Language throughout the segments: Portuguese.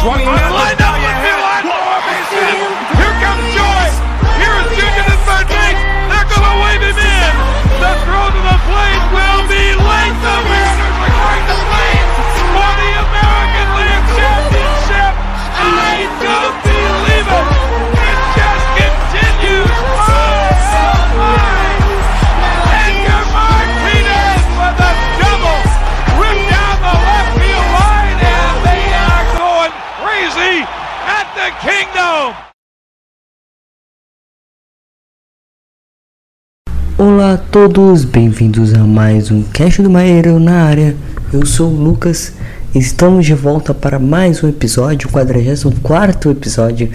swung in. Todos, bem-vindos a mais um Cast do Maieiro na área. Eu sou o Lucas estamos de volta para mais um episódio, o 44 episódio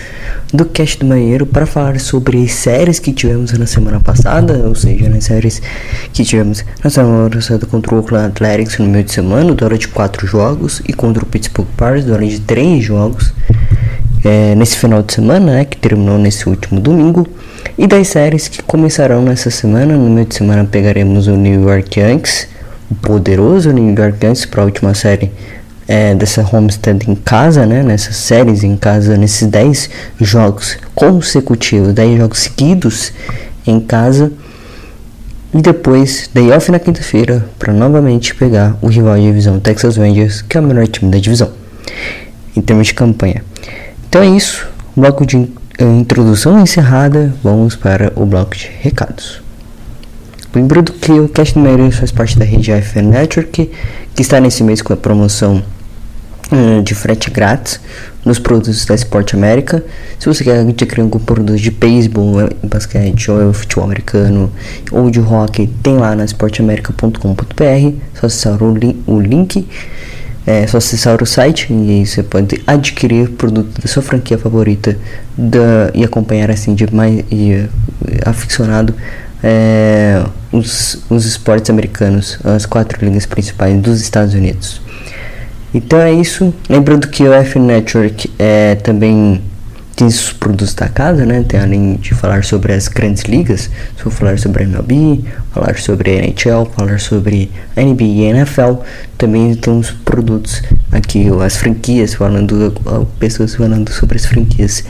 do Cast do Maieiro para falar sobre séries que tivemos na semana passada, ou seja, nas séries que tivemos na semana passada contra o Oakland Athletics no meio de semana, durante de 4 jogos, e contra o Pittsburgh Pirates durante de 3 jogos é, nesse final de semana, né, que terminou nesse último domingo, e das séries que começarão nessa semana. No meio de semana pegaremos o New York Yankees, o poderoso New York Yankees para a última série é, dessa homestand em casa, né, nessas séries em casa, nesses 10 jogos consecutivos, 10 jogos seguidos em casa. E depois, day off na quinta-feira, para novamente pegar o rival de divisão Texas Rangers, que é o melhor time da divisão, em termos de campanha. Então é isso, bloco de eh, introdução encerrada, vamos para o bloco de recados. Lembrando que o Cast Mariners faz parte da rede AFN Network, que está nesse mês com a promoção eh, de frete grátis nos produtos da Sport América. Se você quer adquirir algum produto de beisebol, eh, basquete ou futebol americano ou de hockey, tem lá na sportamerica.com.br. Só acessar o, li o link, é só acessar o site e você pode adquirir produto da sua franquia favorita da, e acompanhar assim de mais e, aficionado é, os, os esportes americanos, as quatro ligas principais dos Estados Unidos. Então é isso. Lembrando que o F Network é também produtos da casa, né? Tem além de falar sobre as grandes ligas, vou falar sobre a MLB, falar sobre a NHL, falar sobre a NBA e a NFL. Também tem os produtos aqui, as franquias, falando pessoas falando sobre as franquias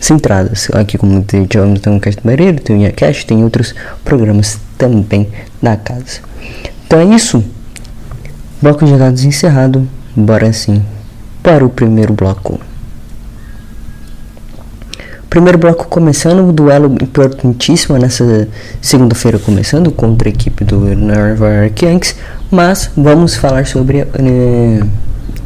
centradas. Aqui como tem tem um Cast Mareiro, tem o IACast, tem outros programas também da casa. Então é isso. Bloco de dados encerrado. Bora sim para o primeiro bloco. Primeiro bloco começando, o duelo importantíssimo nessa segunda-feira começando contra a equipe do Nova York Yankees, mas vamos falar sobre eh,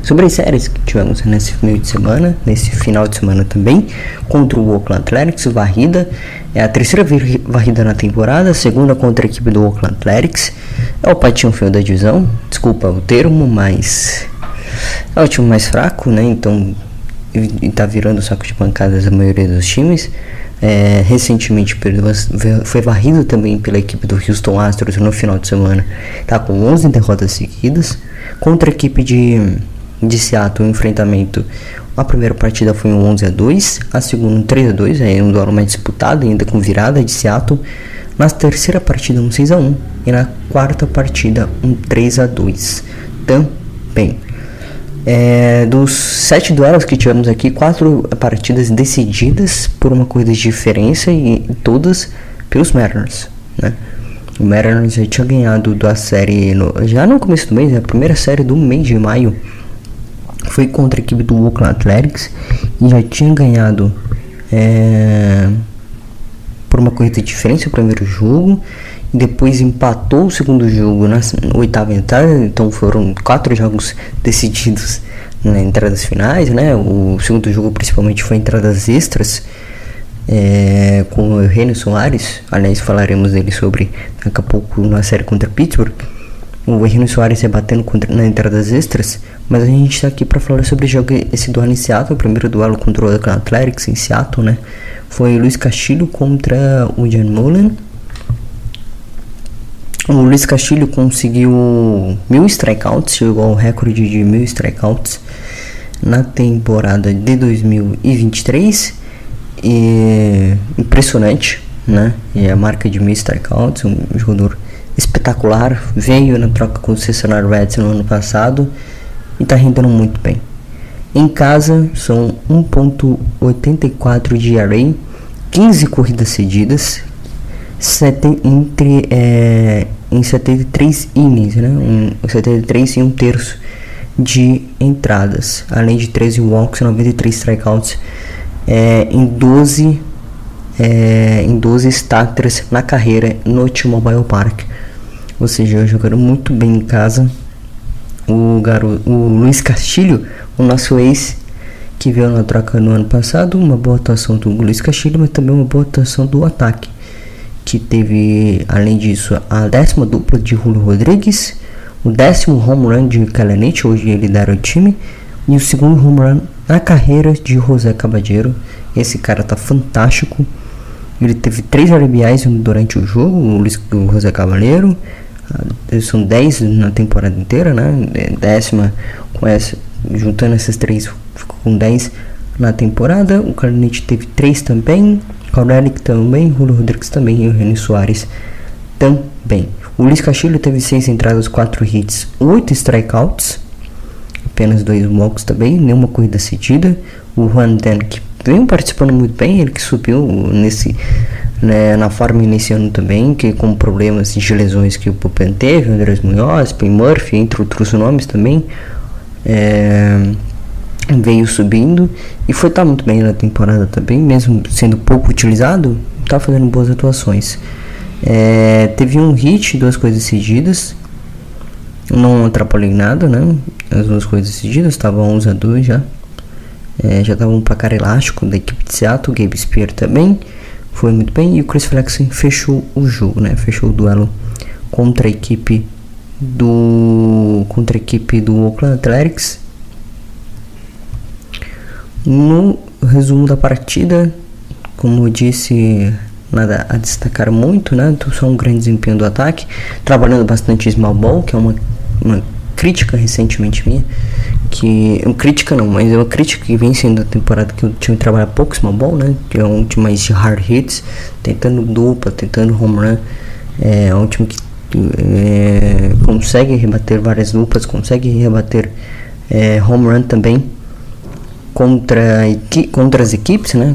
sobre as séries que tivemos nesse meio de semana, nesse final de semana também, contra o Oakland Athletics, varrida, é a terceira varrida na temporada, segunda contra a equipe do Oakland Athletics, é o patinho feio da divisão, desculpa o termo, mas é o time mais fraco, né, então e tá virando saco de pancadas a maioria dos times. É, recentemente perdeu, foi varrido também pela equipe do Houston Astros no final de semana. Tá com 11 derrotas seguidas. Contra a equipe de, de Seattle, o enfrentamento. A primeira partida foi um 11 a 2, a segunda um 3 a 2, é um duelo mais disputado, ainda com virada de Seattle. Na terceira partida um 6 a 1 e na quarta partida um 3 a 2 também. É, dos sete duelos que tivemos aqui, quatro partidas decididas por uma corrida de diferença e todas pelos Mariners, né? O Mariners já tinha ganhado da série no, já no começo do mês, a primeira série do mês de maio foi contra a equipe do Oakland Athletics e já tinha ganhado é, por uma corrida de diferença o primeiro jogo depois empatou o segundo jogo na oitava entrada, então foram quatro jogos decididos na entradas finais, né? O segundo jogo principalmente foi entradas extras é, com o Reino Soares, aliás falaremos dele sobre daqui a pouco na série contra Pittsburgh. O Henrique Soares rebatendo contra, na entradas extras, mas a gente está aqui para falar sobre o jogo esse duelo em Seattle, o primeiro duelo contra o Athletics em Seattle, né? Foi Luiz Castilho contra o Jan Mullen. O Luiz Castilho conseguiu mil strikeouts, chegou ao recorde de mil strikeouts na temporada de 2023. E impressionante, né? E a marca de mil strikeouts, um jogador espetacular, veio na troca com o Cincinnati Reds no ano passado e está rendendo muito bem. Em casa são 1.84 de ERA, 15 corridas cedidas, entre, é, em 73 innings, né? Um, 73 e um terço de entradas, além de 13 walks e 93 strikeouts é, em 12 é, em 12 starters na carreira no T-Mobile Park. Ou seja, jogando muito bem em casa. O, garoto, o Luiz Castilho, o nosso ex, que veio na troca no ano passado, uma boa atuação do Luiz Castilho, mas também uma boa atuação do ataque. Que teve, além disso, a décima dupla de Julio Rodrigues, o décimo home run de Calanete, hoje ele lidera o time, e o segundo home run na carreira de José Cabadeiro. Esse cara tá fantástico. Ele teve três RBIs durante o jogo, o, José Cavaleiro. Ah, são 10 na temporada inteira, né? É, décima com essa, juntando essas três, ficou com 10 na temporada. O Carnete teve 3 também, Caurelic também, Julio Rodrigues também e o René Soares também. O Luiz Castilho teve 6 entradas, 4 hits, 8 strikeouts, apenas 2 walks também, nenhuma corrida cedida. O Juan Den, que vem participando muito bem, ele que subiu nesse né, na forma iniciando também, que com problemas de lesões que o Pupen teve, Andrés Munhoz, Pen Murphy, entre outros nomes também, é, veio subindo e foi estar tá muito bem na temporada também, mesmo sendo pouco utilizado, está fazendo boas atuações. É, teve um hit, duas coisas seguidas, não atrapalhei nada, né? As duas coisas seguidas, estavam 11 a 2 já. É, já estava um placar elástico da equipe de Seattle, Gabe Spear também foi muito bem e o Chris Flexen fechou o jogo, né? Fechou o duelo contra a equipe do contra a equipe do Oakland Athletics. No resumo da partida, como eu disse, nada a destacar muito, né? Só um grande desempenho do ataque, trabalhando bastante small ball, que é uma, uma crítica recentemente minha, que crítica não, mas é uma crítica que vem sendo a temporada que o time trabalha pouco small ball, né? Que é um time mais de hard hits, tentando dupla, tentando home run. É, é um time que é, consegue rebater várias duplas, consegue rebater é, home run também contra, contra as equipes, né?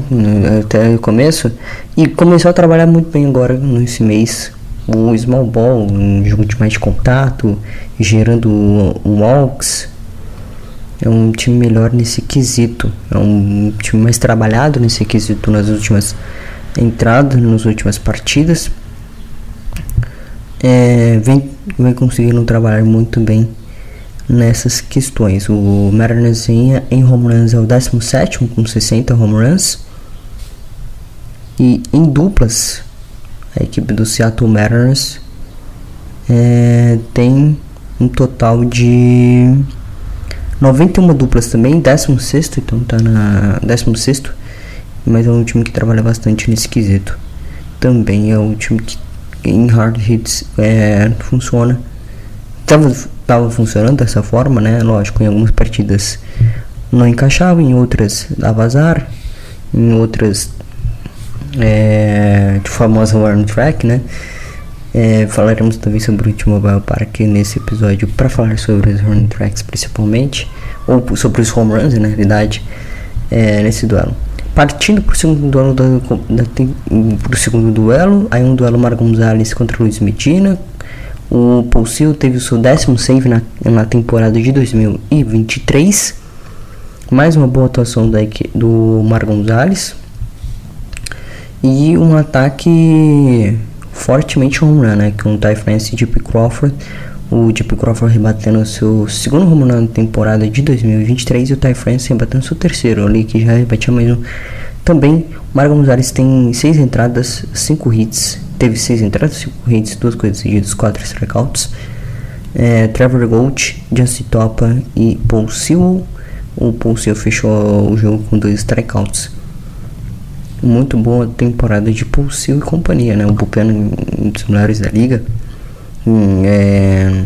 Até o começo. E começou a trabalhar muito bem agora nesse mês. O small ball, um jogo de mais contato, gerando walks, é um time melhor nesse quesito. É um time mais trabalhado nesse quesito nas últimas entradas, nas últimas partidas. É, vem, vem conseguindo trabalhar muito bem nessas questões. O Mariners em, em home runs é o 17 com 60 home runs. E em duplas, a equipe do Seattle Mariners é, tem um total de 91 duplas também, 16, então tá na 16, mas é um time que trabalha bastante nesse quesito. Também é um time que em hard hits é, funciona. Tava, tava funcionando dessa forma, né? Lógico, em algumas partidas não encaixava, em outras dava azar, em outras é, de famosa warm track, né? É, falaremos também sobre o T-Mobile Park nesse episódio para falar sobre os running tracks principalmente, ou sobre os home runs na realidade, é, nesse duelo. Partindo para o segundo duelo, da, da, pro segundo duelo, aí um duelo Mar Gonzalez contra Luiz Medina. O Paul teve o seu décimo save na, na temporada de 2023. Mais uma boa atuação da, do Mar Gonzalez. E um ataque fortemente home run, né? Com o Ty France e Deep Crawford. O Deep Crawford rebatendo seu segundo home run na temporada de 2023 e o Ty France rebatendo seu terceiro ali, que já rebatia mais um. Também, o Mar Gonzalez tem seis entradas, cinco hits. Teve seis entradas, cinco hits, duas coisas seguidas, quatro strikeouts. É, Trevor Gold, Justin Topa e Paul Sewell. O Paul Sewell fechou o jogo com dois strikeouts muito boa temporada de Pulsil e companhia, né? O bullpen um dos melhores da liga. Hum, é,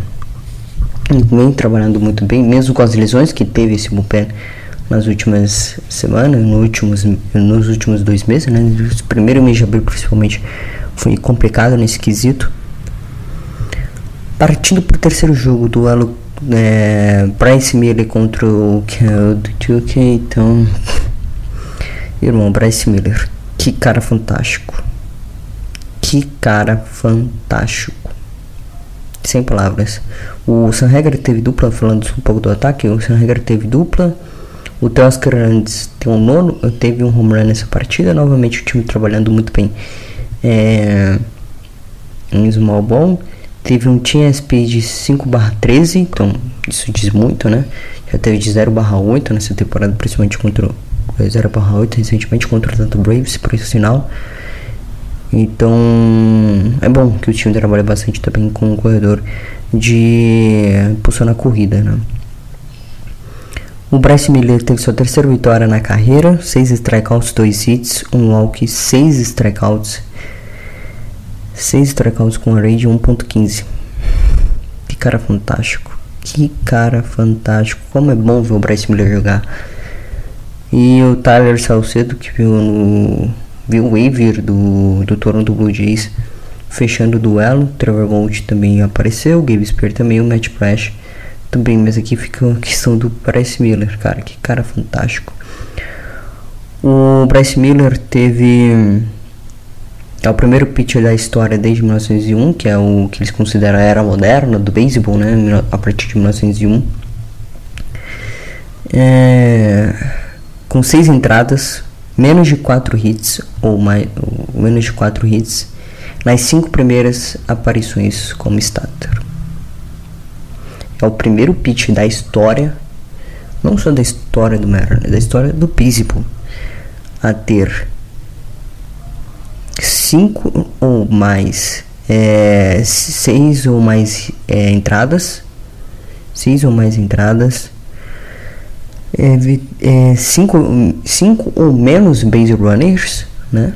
vem trabalhando muito bem, mesmo com as lesões que teve esse bullpen nas últimas semanas, nos últimos, nos últimos dois meses, né? O primeiro mês de abril, principalmente, foi complicado nesse quesito. Partindo para o terceiro jogo, duelo é, Bryce Miller contra o Duke, então Irmão, Bryce Miller. Que cara fantástico. Que cara fantástico. Sem palavras. O Sanhegar teve dupla, falando um pouco do ataque, o Sanhegar teve dupla. O Teoscar antes tem um nono, teve um home run nessa partida. Novamente o time trabalhando muito bem é, em small ball. Teve um TSP de 5 13, então isso diz muito, né? Já teve de 0 8 nessa temporada, principalmente contra o 0 para 8 recentemente contra o Atlanta Braves, por esse sinal. Então é bom que o time trabalhe bastante também com o corredor de impulsionar a corrida, né? O Bryce Miller teve sua terceira vitória na carreira, 6 strikeouts, 2 hits, 1 um walk, 6 strikeouts. 6 strikeouts com a de 1.15. Que cara fantástico. Que cara fantástico. Como é bom ver o Bryce Miller jogar. E o Tyler Salcedo, que viu no viu o waiver do, do Toronto Blue Jays fechando o duelo. Trevor Gold também apareceu, Gabe Spear também, o Matt Prash também, mas aqui fica a questão do Bryce Miller, cara, que cara fantástico. O Bryce Miller teve é o primeiro pitcher da história desde 1901, que é o que eles consideram a era moderna do beisebol, né, a partir de 1901. É com seis entradas, menos de quatro hits ou mais, ou menos de quatro hits nas cinco primeiras aparições como starter. É o primeiro pitch da história, não só da história do Mariners, é da história do beisebol, a ter cinco ou mais, é, seis ou mais é, entradas, seis ou mais entradas é, é, cinco, cinco ou menos base runners, né?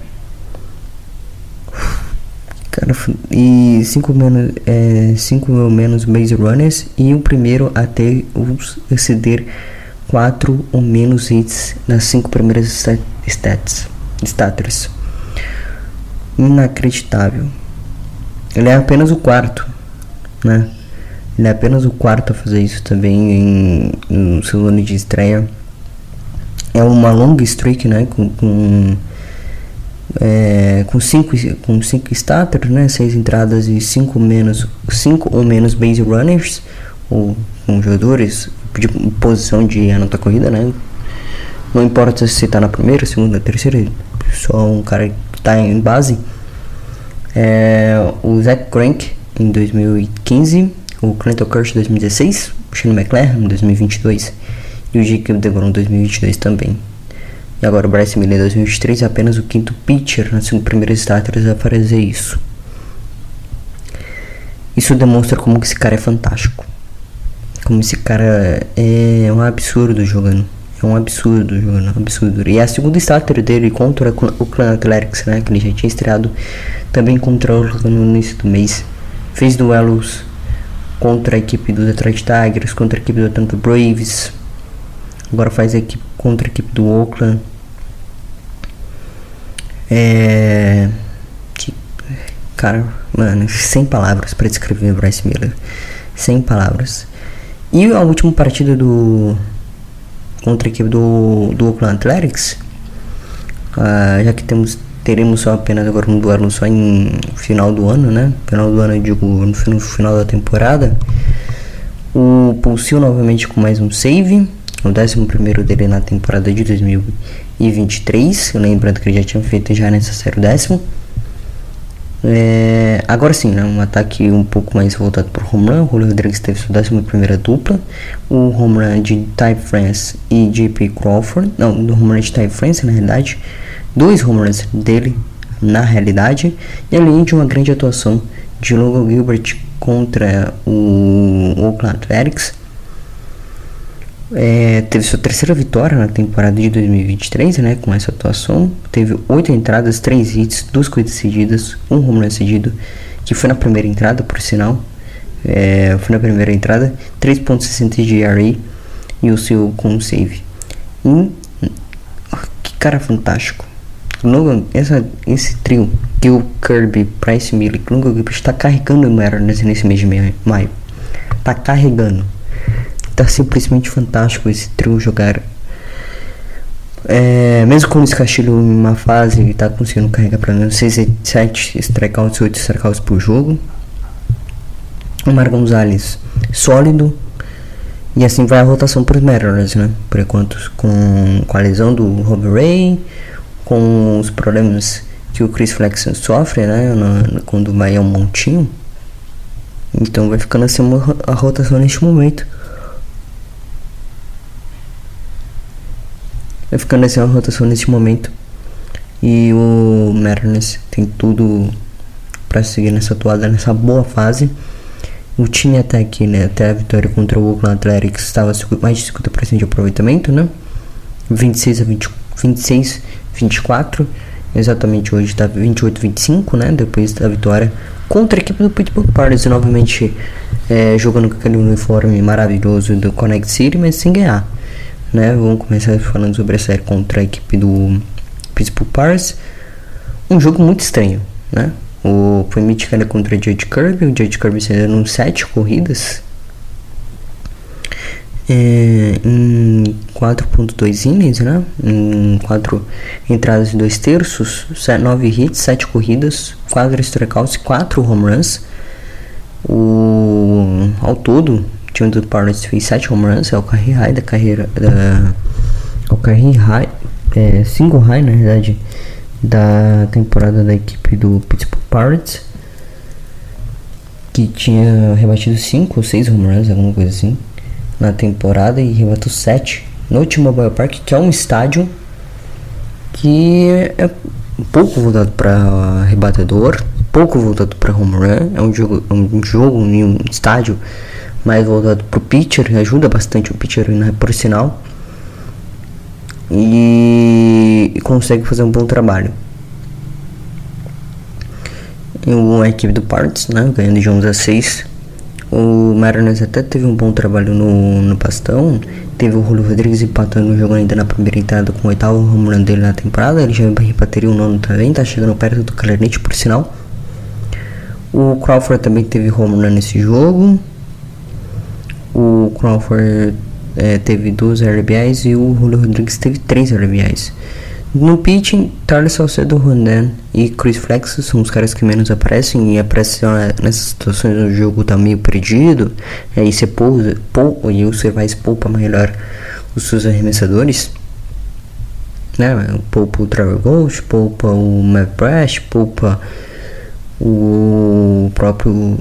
Cara, e cinco menos, é, cinco menos base runners e o primeiro a ter exceder quatro ou menos hits nas cinco primeiras stats. Inacreditável. Ele é apenas o quarto, né? Ele é apenas o quarto a fazer isso também em, no seu ano de estreia. É uma longa streak, né? Com, com, é, com, cinco, com cinco starters, né? Seis entradas e cinco, menos, cinco ou menos base runners, ou com jogadores de posição de anotar corrida, né? Não importa se está na primeira, segunda, terceira, só um cara que está em base. É, o Zach Crank em 2015 o Clinton Kirsch 2016, o Shane McLaren em 2022 e o Jacob DeGrom em 2022 também. E agora o Bryce Miller em 2023 é apenas o quinto pitcher nas cinco primeiras starters a fazer isso. Isso demonstra como que esse cara é fantástico. Como esse cara é um absurdo jogando. É um absurdo jogando, um absurdo. E é a segunda starter dele contra o Clan Athletics, né? Que ele já tinha estreado também contra o no início do mês. Fez duelos contra a equipe do Detroit Tigers, contra a equipe do Atlanta Braves. Agora faz a equipe contra a equipe do Oakland. É. Cara, mano, sem palavras para descrever Bryce Miller. Sem palavras. E a última partida do. contra a equipe do, do Oakland Athletics. Uh, já que temos teremos só apenas agora um duelo só em final do ano, né? Final do ano, eu digo, no final da temporada. O Pulsil novamente com mais um save. no 11 dele na temporada de 2023. Lembrando que ele já tinha feito já nessa série o décimo. É, agora sim, né, um ataque um pouco mais voltado para o run. O Julio Rodrigues teve sua 11 dupla. O run de Ty France e JP Crawford. Não, do run de Ty France, na realidade. Dois home runs dele, na realidade. E além de uma grande atuação de Logan Gilbert contra o Oakland Athletics. É, teve sua terceira vitória na temporada de 2023, né, com essa atuação. Teve oito entradas, três hits, duas corridas cedidas, um home run cedido, que foi na primeira entrada, por sinal. É, foi na primeira entrada, 3.60 de ERA e o seu com save. E, que cara fantástico. Logan, essa, esse trio, Gil, Kirby, Price Miller, Logan está carregando o Mariners nesse mês de maio. Tá carregando tá simplesmente fantástico esse trio jogar. É, mesmo com o Castilho em uma fase, ele tá conseguindo carregar para menos 6, 7 strikeouts, 8 strikeouts por jogo. O Mar Gonzalez sólido. E assim vai a rotação para os Mariners, né? Por enquanto, com, com a lesão do Rob Ray, com os problemas que o Chris Flexen sofre, né? No, quando vai ao montinho. Então vai ficando assim a rotação neste momento. Vai ficando uma rotação nesse momento. E o Mariners tem tudo para seguir nessa toada, nessa boa fase. O time até aqui, né, até a vitória contra o Oakland Athletics estava mais de 50% de aproveitamento, né? 26 a 20, 26 24. Exatamente hoje está 28 25, né? Depois da vitória contra a equipe do Pittsburgh Pirates, novamente é, jogando com aquele uniforme maravilhoso do Connect City, mas sem ganhar né? Vamos começar falando sobre a série contra a equipe do Pittsburgh Pirates. Um jogo muito estranho, né? O foi Michigan contra o Judge Kirby, o Judge Kirby sendo 7 corridas é, em 4.2 innings, né? Em 4 entradas e 2 terços, 9 hits, 7 corridas, 4 strikeouts e 4 home runs. O, ao todo, time do Pirates fez 7 home runs, é o career high da carreira da é o career high, é, single high na verdade da temporada da equipe do Pittsburgh Pirates que tinha rebatido 5 ou 6 home runs, alguma coisa assim na temporada e rebateu 7 no T-Mobile Park, que é um estádio que é pouco voltado para rebatedor, pouco voltado para home run, é um jogo, um jogo um estádio mais voltado pro pitcher, ajuda bastante o pitcher, né, por sinal. E, e consegue fazer um bom trabalho. E a equipe do Parts, né, ganhando de 11 a 6. O Mariners até teve um bom trabalho no, no pastão. Teve o Julio Rodrigues empatando o jogo ainda na primeira entrada com o oitavo home dele na temporada. Ele já rebateria o nono também, tá chegando perto do Clarinete por sinal. O Crawford também teve home run nesse jogo. O Crawford é, teve duas RBIs e o Julio Rodrigues teve três RBIs. No pitching, Tarly Salcedo, Ronan e Chris Flex são os caras que menos aparecem e aparecem nessas situações onde o jogo tá meio perdido. Aí você pousa, pou, e você vai poupa melhor os seus arremessadores. Né? Poupa o Trevor Ghost, poupa o Matt Brash, poupa o próprio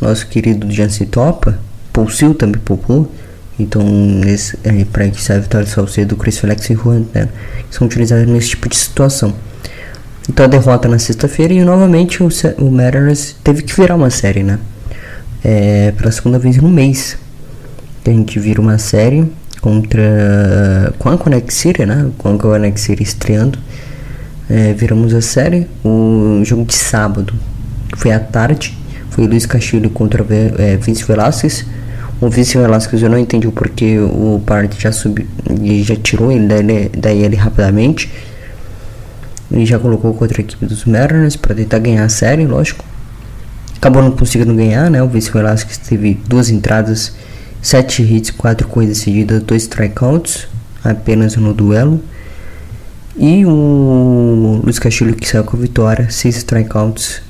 nosso querido Jancy Topa, Pulsil também poupou. Então, nesse, é, para que serve o Salcedo, Chris Flex e Juan né, são utilizados nesse tipo de situação. Então, a derrota na sexta-feira e novamente o, o Mariners teve que virar uma série, né? É, pela segunda vez no mês. A gente vira uma série contra com a Connect City, né? Com a Connect City estreando. É, viramos a série. O jogo de sábado foi à tarde foi Luiz Castilho contra é, Vince Velasquez. O Vince Velasquez eu não entendi o porquê o Part já subiu já tirou ele daí, daí ele rapidamente. Ele já colocou contra a equipe dos Mariners para tentar ganhar a série, lógico. Acabou não conseguindo ganhar, né? O Vince Velasquez teve duas entradas, sete hits, quatro corridas seguidas, dois strikeouts apenas no duelo. E o Luiz Castilho que saiu com a vitória, seis strikeouts,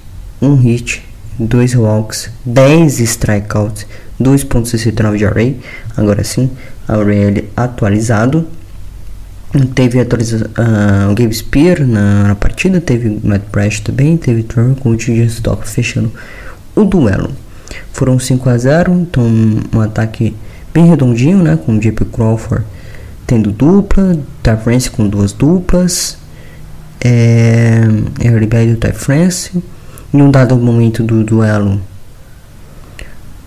um hit 2 walks, 10 strikeouts, 2.69 de array. Agora sim, array atualizado. Teve atualiza uh, o Gabe Spear na, na, partida, teve Matt Brash também, teve Trevor o TJ Stop fechando o duelo. Foram 5 a 0 então um ataque bem redondinho, né? Com JP Crawford tendo dupla, Ty France com duas duplas, é, Bad do Ty France. Em um dado momento do duelo,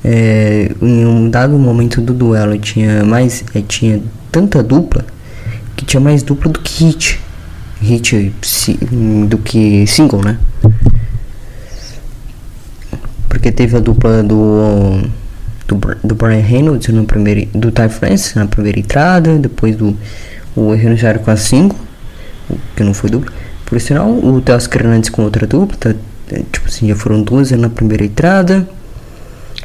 é, em um dado momento do duelo tinha mais, é, tinha tanta dupla que tinha mais dupla do que hit. Hit do que single, né? Porque teve a dupla do do, do Brian Reynolds no primeiro do Ty France na primeira entrada, depois do o Renunciário com a 5, que não foi dupla. Por sinal, o Teoscar Hernandes com outra dupla, tá, tipo assim, já foram duas na primeira entrada.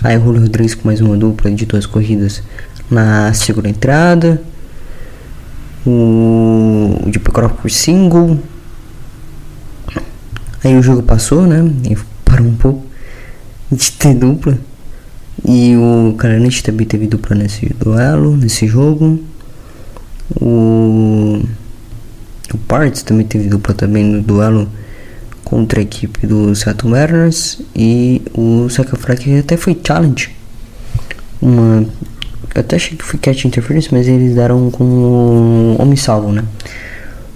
Aí o Julio Rodrigues com mais uma dupla de duas corridas na segunda entrada o, de por single. Aí o jogo passou, né? E parou um pouco de ter dupla. E o Karanich também teve dupla nesse duelo, nesse jogo. O, o Parts também teve dupla também no duelo contra a equipe do Seattle Mariners. E o Sakafrak até foi challenge. Uma eu até achei que foi catch interference, mas eles deram como homem salvo, né?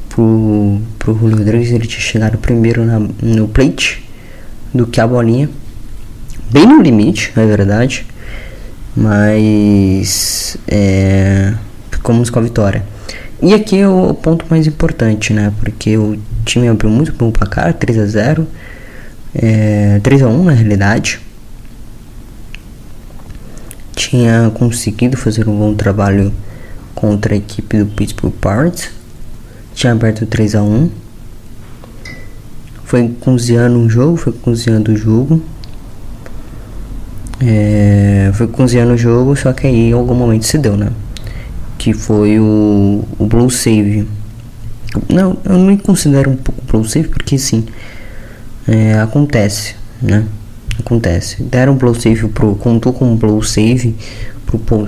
Pro, pro Julio Rodrigues, ele tinha chegado primeiro na, no plate do que a bolinha. Bem no limite, é verdade. Mas é, ficamos com a vitória. E aqui é o ponto mais importante, né? Porque o time abriu muito bom placar, 3 a 0 é, 3 a 1 na realidade tinha conseguido fazer um bom trabalho contra a equipe do Pittsburgh Pirates. Tinha aberto 3 a 1 Foi cozinhando o jogo, foi cozinhando o jogo. É, foi cozinhando o jogo, só que aí em algum momento se deu, né? Que foi o, o Blue Save. Não, eu não considero um pouco Blue Save porque sim, é, acontece, né? acontece. Deram blow save pro. Contou com blow save pro Paul.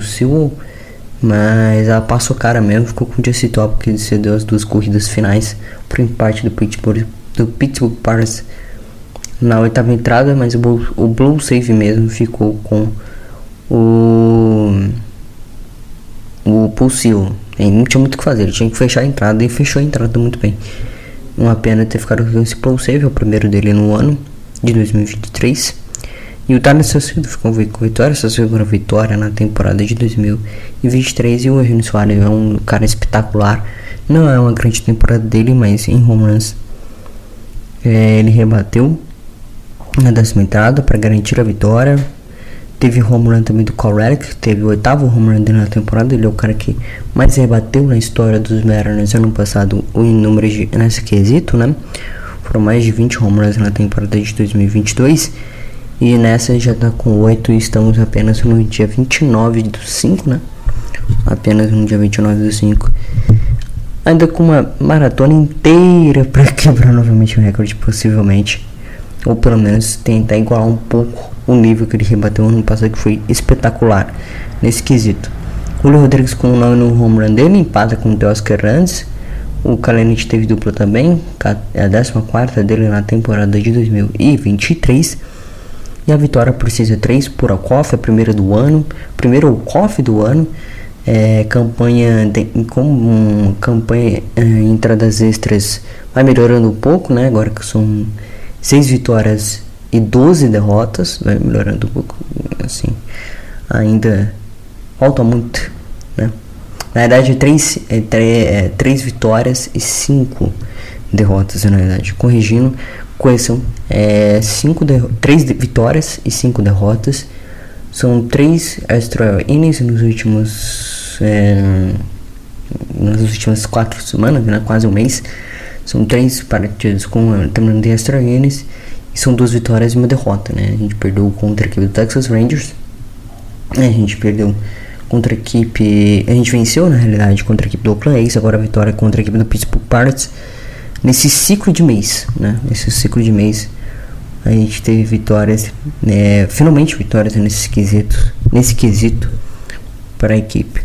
Mas ela passou cara mesmo, ficou com o Jesse Top que cedeu as duas corridas finais pro empate do Pittsburgh, do Pittsburgh Pirates na oitava entrada, mas o, o Blue Save mesmo ficou com o o Pulsio. Ele não tinha muito o que fazer, ele tinha que fechar a entrada e fechou a entrada muito bem. Uma pena ter ficado com esse é o primeiro dele no ano de 2023. E o Thales Saucedo ficou com vitória, sua segunda vitória na temporada de 2023. E o Henrique Soares é um cara espetacular. Não é uma grande temporada dele, mas em runs é, ele rebateu na décima entrada para garantir a vitória. Teve home run também do Correct, teve o oitavo home run dele na temporada. Ele é o cara que mais rebateu na história dos Mariners ano passado em número de, nesse quesito, né? Foram mais de 20 home runs na temporada de 2022. E nessa já tá com 8 e estamos apenas no dia 29 do 5, né? Apenas no dia 29 do 5. Ainda com uma maratona inteira para quebrar novamente o recorde, possivelmente. Ou pelo menos tentar igualar um pouco o nível que ele rebateu ano passado, que foi espetacular nesse quesito. Julio Rodrigues com o nome no home run dele, empata com o Teoscar Rands. O Kalenich teve dupla também, é a 14 dele na temporada de 2023. E a vitória precisa 3 por Alcoff, a primeira do ano, primeiro Alcoff do ano. É, campanha de, como campanha é, entradas extras vai melhorando um pouco, né? Agora que são 6 vitórias e 12 derrotas, vai melhorando um pouco, assim. Ainda falta muito, né? Na verdade, 3 é, é, três vitórias e 5 derrotas, na verdade. Corrigindo, Coesão é cinco três vitórias e cinco derrotas. São três extra innings nos últimos é, nas últimas quatro semanas, né, quase um mês. São três partidas com terminando de extra innings e são duas vitórias e uma derrota, né? A gente perdeu contra a equipe do Texas Rangers. A gente perdeu contra a equipe, a gente venceu na realidade contra a equipe do Oakland A's, agora a vitória contra a equipe do Pittsburgh Pirates nesse ciclo de mês, né? Nesse ciclo de mês a gente teve vitórias, né, finalmente vitórias nesse quesito, nesse quesito para a equipe.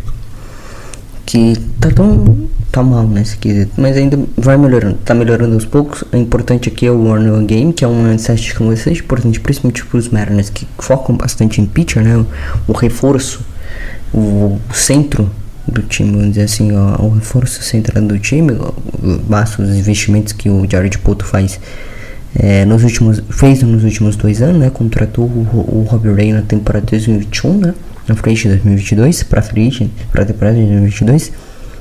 Que tá tão tá mal nesse quesito, mas ainda vai melhorando, tá melhorando aos poucos. O importante aqui é o Warner Game, que é um set que vai importante, principalmente para os Mariners que focam bastante em pitcher, né? O, o reforço, o, o centro do time, vamos dizer assim, ó, o reforço central do time, basta os investimentos que o Jared Poto faz é, nos últimos, fez nos últimos dois anos, né? Contratou o, o Robbie Ray na temporada 2021, né? Na frente de 2022, para frente, para a temporada de 2022.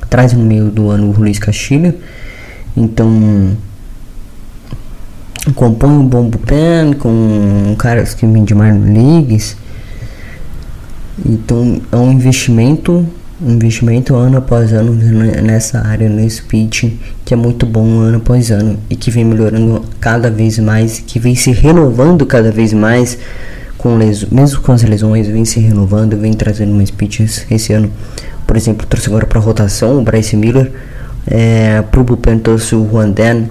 Traz no meio do ano o Luiz Castilho. Então, compõe um bom bullpen com caras que vêm de minor leagues. Então, é um investimento investimento ano após ano nessa área, nesse pitching, que é muito bom ano após ano e que vem melhorando cada vez mais, que vem se renovando cada vez mais, com les... mesmo com as lesões, vem se renovando, vem trazendo mais pitches esse ano. Por exemplo, trouxe agora para rotação o Bryce Miller, é, pro bullpen trouxe o Juan Dan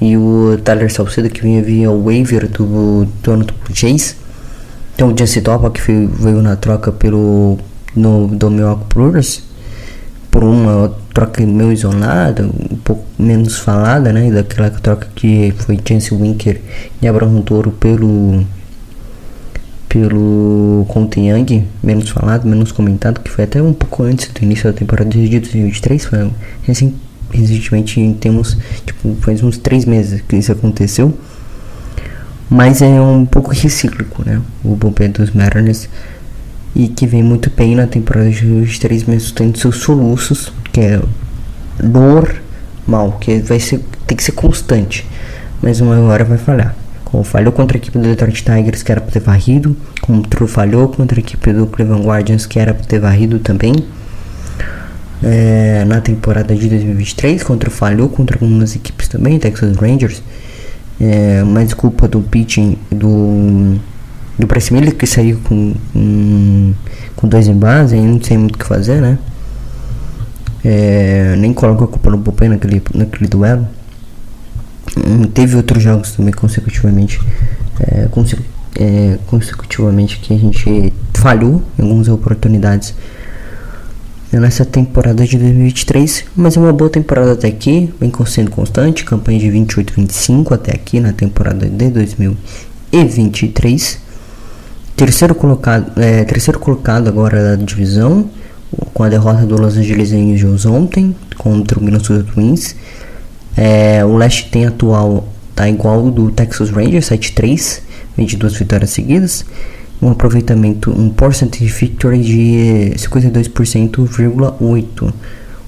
e o Tyler Salcedo, que vinha via o waiver do, do Jays. Então o Jesse Topa, que veio na troca pelo no do Milwaukee Brewers por uma troca meio isolada, um pouco menos falada, né, daquela troca que foi Chance Winker e Abraham Toro pelo pelo Conte Young, menos falado, menos comentado, que foi até um pouco antes do início da temporada de 2023, foi recent, recentemente temos, tipo, faz uns três meses que isso aconteceu, mas é um pouco recíclico, né, o bullpen dos Mariners, e que vem muito bem na temporada de três meses tendo seus soluços, que é normal, que vai ser, tem que ser constante, mas uma hora vai falhar. Como falhou contra a equipe do Detroit Tigers, que era para ter varrido, como falhou contra a equipe do Cleveland Guardians, que era para ter varrido também. É, na temporada de 2023, contra falhou contra algumas equipes também, Texas Rangers, é, mas culpa do pitching do do Miller que saiu com, com, com dois em base, aí não sei muito o que fazer, né? É, nem coloco a culpa no bullpen naquele, naquele duelo. Hum, teve outros jogos também consecutivamente, é, consecu é, consecutivamente que a gente falhou em algumas oportunidades nessa temporada de 2023, mas é uma boa temporada até aqui, vem sendo constante, campanha de 28-25 até aqui na temporada de 2023. Terceiro colocado, é, terceiro colocado agora da divisão, com a derrota do Los Angeles Angels ontem contra o Minnesota Twins. É, o leste tem atual tá igual do Texas Rangers 7-3, vem de duas vitórias seguidas. Um aproveitamento, um percentage victory de 52,8%.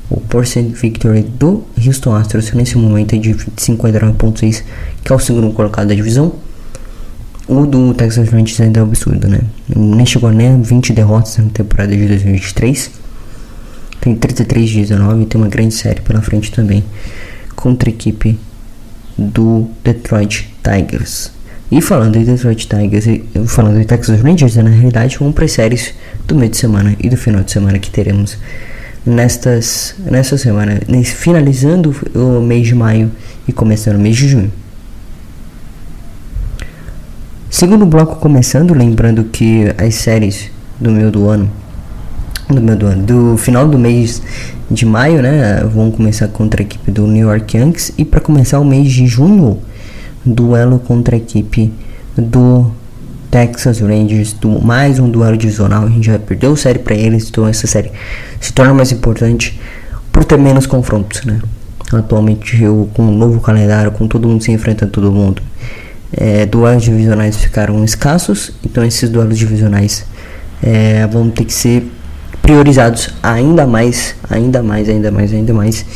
O percent victory do Houston Astros nesse momento é de 59,6%, que é o segundo colocado da divisão. O do Texas Rangers ainda é absurdo, né? Nem chegou nem a 20 derrotas na temporada de 2023. Tem 33 de 19 e tem uma grande série pela frente também contra a equipe do Detroit Tigers. E falando em Detroit Tigers, falando de Texas Rangers, é na realidade vamos para as séries do meio de semana e do final de semana que teremos nestas, nesta semana, finalizando o mês de maio e começando o mês de junho. Segundo bloco começando, lembrando que as séries do meio do ano, do meio do do final do mês de maio, né, vão começar contra a equipe do New York Yankees. E para começar o mês de junho, duelo contra a equipe do Texas Rangers, do, mais um duelo divisional, a gente já perdeu série para eles, então essa série se torna mais importante por ter menos confrontos, né? Atualmente eu, com um novo calendário, com todo mundo se enfrentando todo mundo, é, duelos divisionais ficaram escassos, então esses duelos divisionais é, vão ter que ser priorizados ainda mais, ainda mais, ainda mais, ainda mais.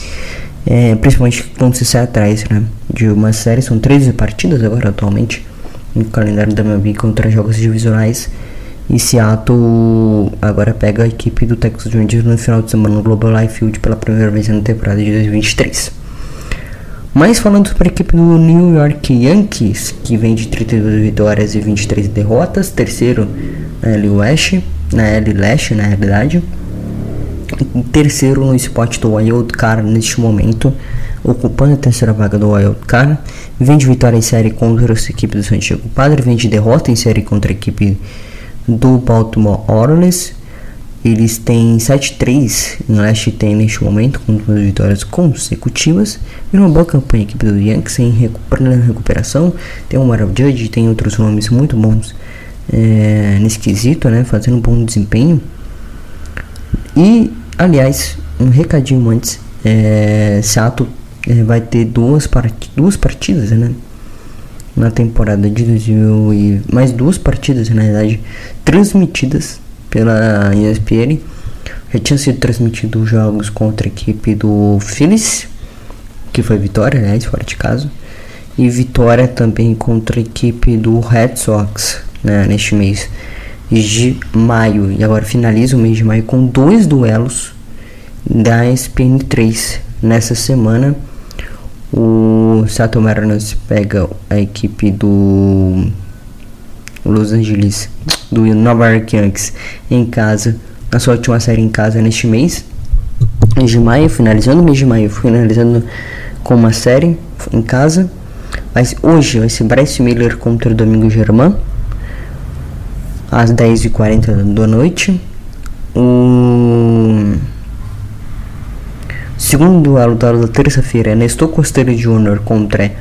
É, principalmente quando se sai atrás né, de uma série, são 13 partidas agora atualmente no calendário da MLB contra jogos divisionais. E Seattle agora pega a equipe do Texas Rangers no final de semana no Global Life Field pela primeira vez na temporada de 2023. Mas falando para a equipe do New York Yankees, que vem de 32 vitórias e 23 derrotas, terceiro na L West, na L Leste na realidade, terceiro no spot do Wild Card neste momento, ocupando a terceira vaga do Wild Card. Vem de vitória em série contra a equipe do Santiago Padre, vem de derrota em série contra a equipe do Baltimore Orioles. Eles têm 7-3 em leste tem neste momento, com duas vitórias consecutivas. E uma boa campanha a equipe do Yankees em recuperação. Tem o Mario Judge, tem outros nomes muito bons é, nesse quesito, né? Fazendo um bom desempenho. E, aliás, um recadinho antes. É, Seattle é, vai ter duas, duas partidas, né? Na temporada de 2000 e mais duas partidas, na verdade, transmitidas pela ESPN. Já tinha sido transmitido os jogos contra a equipe do Phillies, que foi vitória, aliás, fora de casa. E vitória também contra a equipe do Red Sox, né, neste mês de maio. E agora finaliza o mês de maio com dois duelos da ESPN 3. Nessa semana, o Seattle Mariners pega a equipe do Los Angeles, do Nova York Yankees em casa, na sua última série em casa neste mês de maio, finalizando o mês de maio, finalizando com uma série em casa. Mas hoje vai ser Bryce Miller contra o Domingo Germán às 10h40 da noite. O segundo duelo da terça-feira é Nestor Costello Jr. contra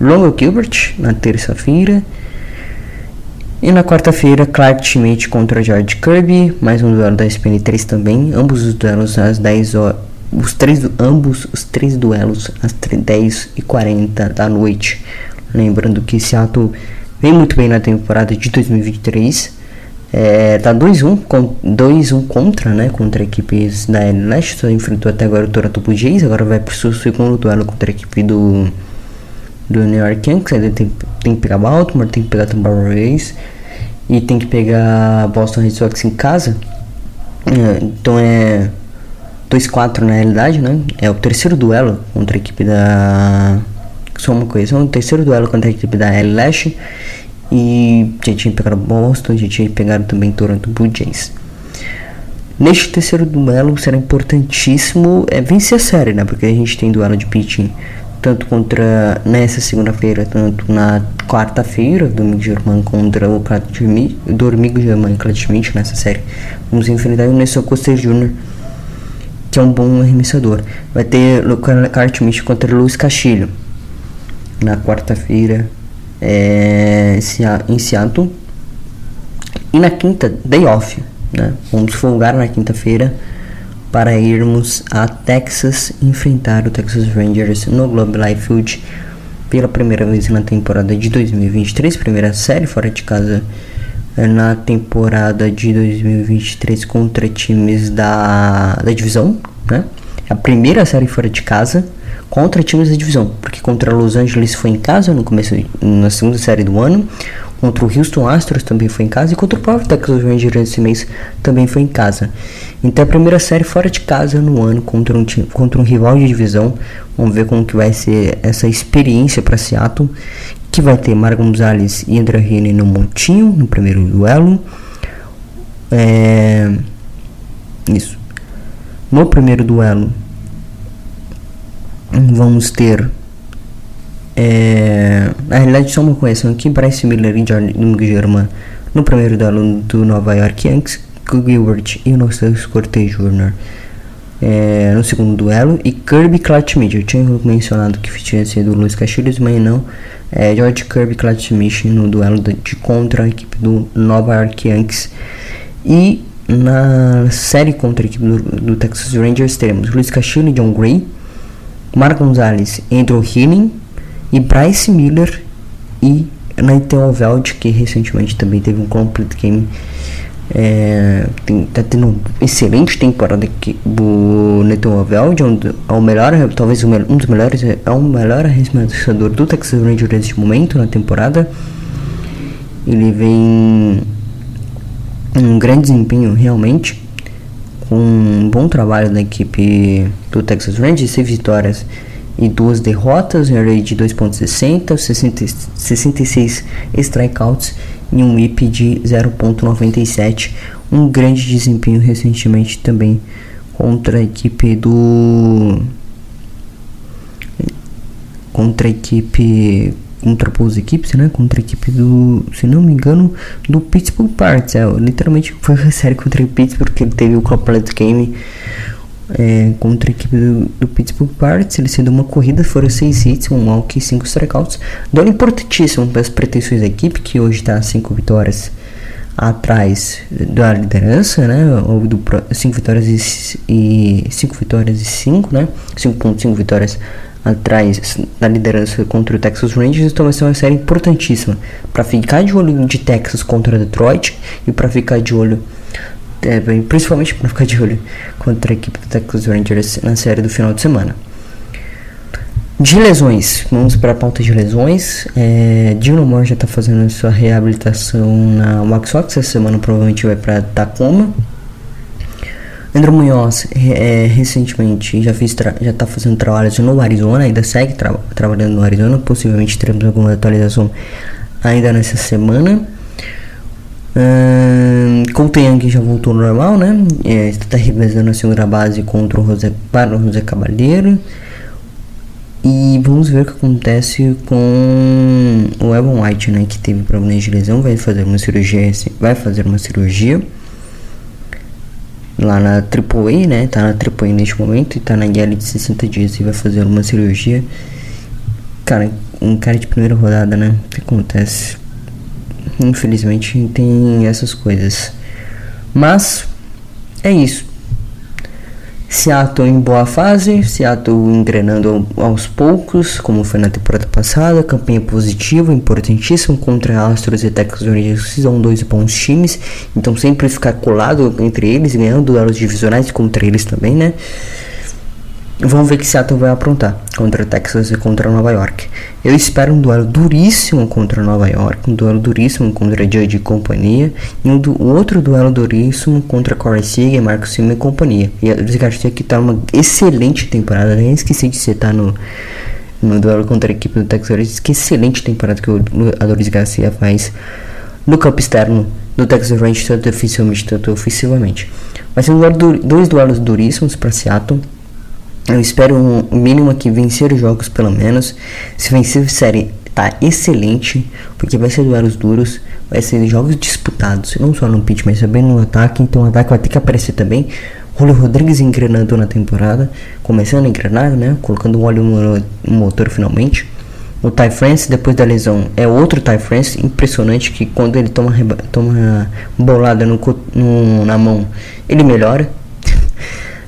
Longo Gilbert na terça-feira. E na quarta-feira, Clark Schmidt contra George Kirby, mais um duelo da SPN3 também, ambos os duelos às 10 horas, os três, ambos os três duelos às 10h40 da noite. Lembrando que Seattle vem muito bem na temporada de 2023, é, tá 2-1 com, 2-1 contra, né, contra equipes da Leste, só enfrentou até agora o Toronto Blue Jays, agora vai pro seu segundo duelo contra a equipe do do New York Yankees, ainda tem, tem que pegar Baltimore, tem que pegar Tampa Rays e tem que pegar Boston Red Sox em casa. É, então é 2-4 na realidade, né? É o terceiro duelo contra a equipe da. Só uma coisa, é o terceiro duelo contra a equipe da L Leste. E já tinha pegado Boston, já tinha pegado também Toronto Blue Jays. Neste terceiro duelo será importantíssimo é vencer a série, né? Porque a gente tem duelo de pitching tanto contra nessa segunda-feira, tanto na quarta-feira, Domingo Germán contra o Domingo Germán e nessa série. Vamos enfrentar o Nelson Costa Jr., que é um bom arremessador. Vai ter o Clat contra o Luiz Castilho na quarta-feira é, em Seattle. E na quinta, day off, né? Vamos folgar na quinta-feira para irmos a Texas enfrentar o Texas Rangers no Globe Life Field pela primeira vez na temporada de 2023, primeira série fora de casa eh, na temporada de 2023 contra times da, da divisão, né? A primeira série fora de casa contra times da divisão, porque contra Los Angeles foi em casa no começo na segunda série do ano, Contra o Houston Astros também foi em casa e contra o próprio Texas Rangers esse mês também foi em casa. Então a primeira série fora de casa no ano contra um, contra um rival de divisão. Vamos ver como que vai ser essa experiência para Seattle, que vai ter Marco Gonzalez e André Heaney no montinho no primeiro duelo. É... Isso. No primeiro duelo vamos ter é, na realidade, só uma correção aqui: Bryce Miller e Jordan German no primeiro duelo do Nova York Yankees, Gilbert e o Nostalgia Cortez Jr. É, no segundo duelo, e Kirby Clutchmith. Eu tinha mencionado que tinha sido o Luiz Castilhos, mas não. É, George Kirby Clutchmith no duelo de, de contra a equipe do Nova York Yankees. E na série contra a equipe do, do Texas Rangers teremos Luiz Castilho e John Gray, Marco Gonzalez, Andrew Healing e Bryce Miller e Nathan Veld, que recentemente também teve um complete game. É, tem, tá tendo uma excelente temporada aqui do Nathan Veld, um, é o melhor, talvez um dos melhores, é o melhor arremessador do Texas Rangers neste momento na temporada. Ele vem um grande desempenho realmente, com um bom trabalho da equipe do Texas Rangers, seis vitórias e duas derrotas, um rate de 2.60, 66 strikeouts e um whip de 0.97. Um grande desempenho recentemente também contra a equipe do contra a equipe contra as equipes, né? Contra a equipe do, se não me engano, do Pittsburgh Pirates. É, literalmente foi a série contra o Pittsburgh ele teve o completo game é, contra a equipe do, do Pittsburgh Pirates. Ele sendo uma corrida, foram 6 hits, um walk e 5 strikeouts. Duelo importantíssimo para as pretensões da equipe, que hoje está 5 vitórias atrás da liderança, né? Ou do 5 vitórias e 5 vitórias e 5, né? 5.5 vitórias atrás da liderança contra o Texas Rangers, então vai ser uma série importantíssima para ficar de olho de Texas contra Detroit e para ficar de olho é, principalmente para ficar de olho contra a equipe do Texas Rangers na série do final de semana. De lesões, vamos para a pauta de lesões. É, Dino Moore já está fazendo sua reabilitação na Wax Sox, essa semana provavelmente vai para Tacoma. André Munhoz é, recentemente já fez já está fazendo trabalhos no Arizona, ainda segue tra trabalhando no Arizona, possivelmente teremos alguma atualização ainda nessa semana. Um, Young já voltou normal, né? É, está revezando a segunda base contra o José, para o José Cabalheiro. E vamos ver o que acontece com o Evan White, né? Que teve problemas de lesão, vai fazer uma cirurgia, vai fazer uma cirurgia lá na AAA, né? Tá na AAA neste momento e tá na guerra de 60 dias e vai fazer uma cirurgia. Cara, um cara de primeira rodada, né? O que acontece? Infelizmente tem essas coisas. Mas é isso. Seattle em boa fase, Seattle engrenando aos poucos, como foi na temporada passada, campanha positiva, importantíssimo contra Astros e Texas Rangers, são dois bons times, então sempre ficar colado entre eles, ganhando duelos divisionais contra eles também, né? Vamos ver que Seattle vai aprontar contra Texas e contra Nova York. Eu espero um duelo duríssimo contra Nova York, um duelo duríssimo contra Judge e companhia, e um, du outro duelo duríssimo contra Corey Seager, Marcos Silva e companhia. E Luiz Garcia que tá numa excelente temporada, nem esqueci de citar no, no duelo contra a equipe do Texas que excelente temporada que o, a Luiz Garcia faz no campo externo do Texas Rangers, tanto defensivamente quanto ofensivamente. Vai ser um duelo, dois duelos duríssimos para Seattle. Eu espero um mínimo aqui vencer os jogos pelo menos. Se vencer a série tá excelente, porque vai ser duelos duros, vai ser jogos disputados, não só no pitch, mas também no ataque. Então o ataque vai ter que aparecer também. Julio Rodrigues engrenando na temporada, começando a engrenar, né? Colocando óleo no motor finalmente. O Ty France, depois da lesão, é outro Ty France. Impressionante que quando ele toma, toma bolada no, no, na mão, ele melhora.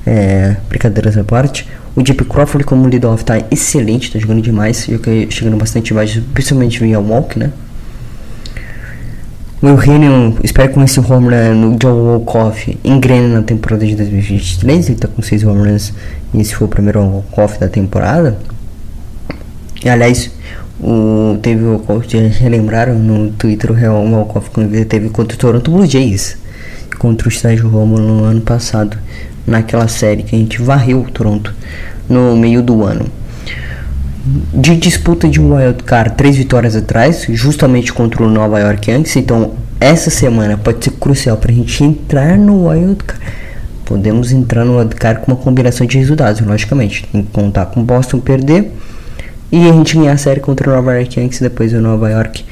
É, brincadeiras à parte. O Deep Crawford como lead-off tá excelente, tá jogando demais, chegando bastante baixo, principalmente via walk, né? O Eugenio, espero com esse home run no Joe Walkoff engrene na temporada de 2023, ele tá com 6 home runs e esse foi o primeiro walk-off da temporada. E aliás, o, teve o walk relembraram no Twitter o real walk-off que teve contra o Toronto Blue Jays, contra o Sérgio Romulo no ano passado naquela série que a gente varreu o Toronto no meio do ano. De disputa de wild card, três vitórias atrás, justamente contra o Nova York Yankees. Então, essa semana pode ser crucial para a gente entrar no wild card. Podemos entrar no wild card com uma combinação de resultados, logicamente. Tem que contar com Boston perder e a gente ganhar a série contra o Nova York Yankees depois do Nova York,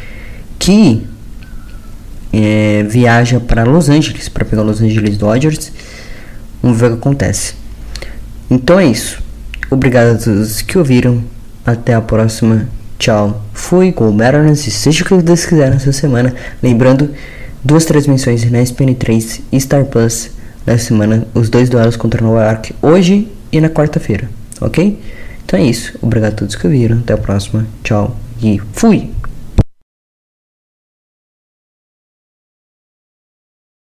que é, viaja para Los Angeles para pegar Los Angeles Dodgers Vamos ver o que acontece. Então é isso. Obrigado a todos que ouviram. Até a próxima. Tchau. Fui com o Mariners e seja o que Deus quiser nessa semana. Lembrando, duas transmissões na SPN3 e Star Plus na semana. Os dois duelos contra Nova York hoje e na quarta-feira. Ok? Então é isso. Obrigado a todos que ouviram. Até a próxima. Tchau. E fui.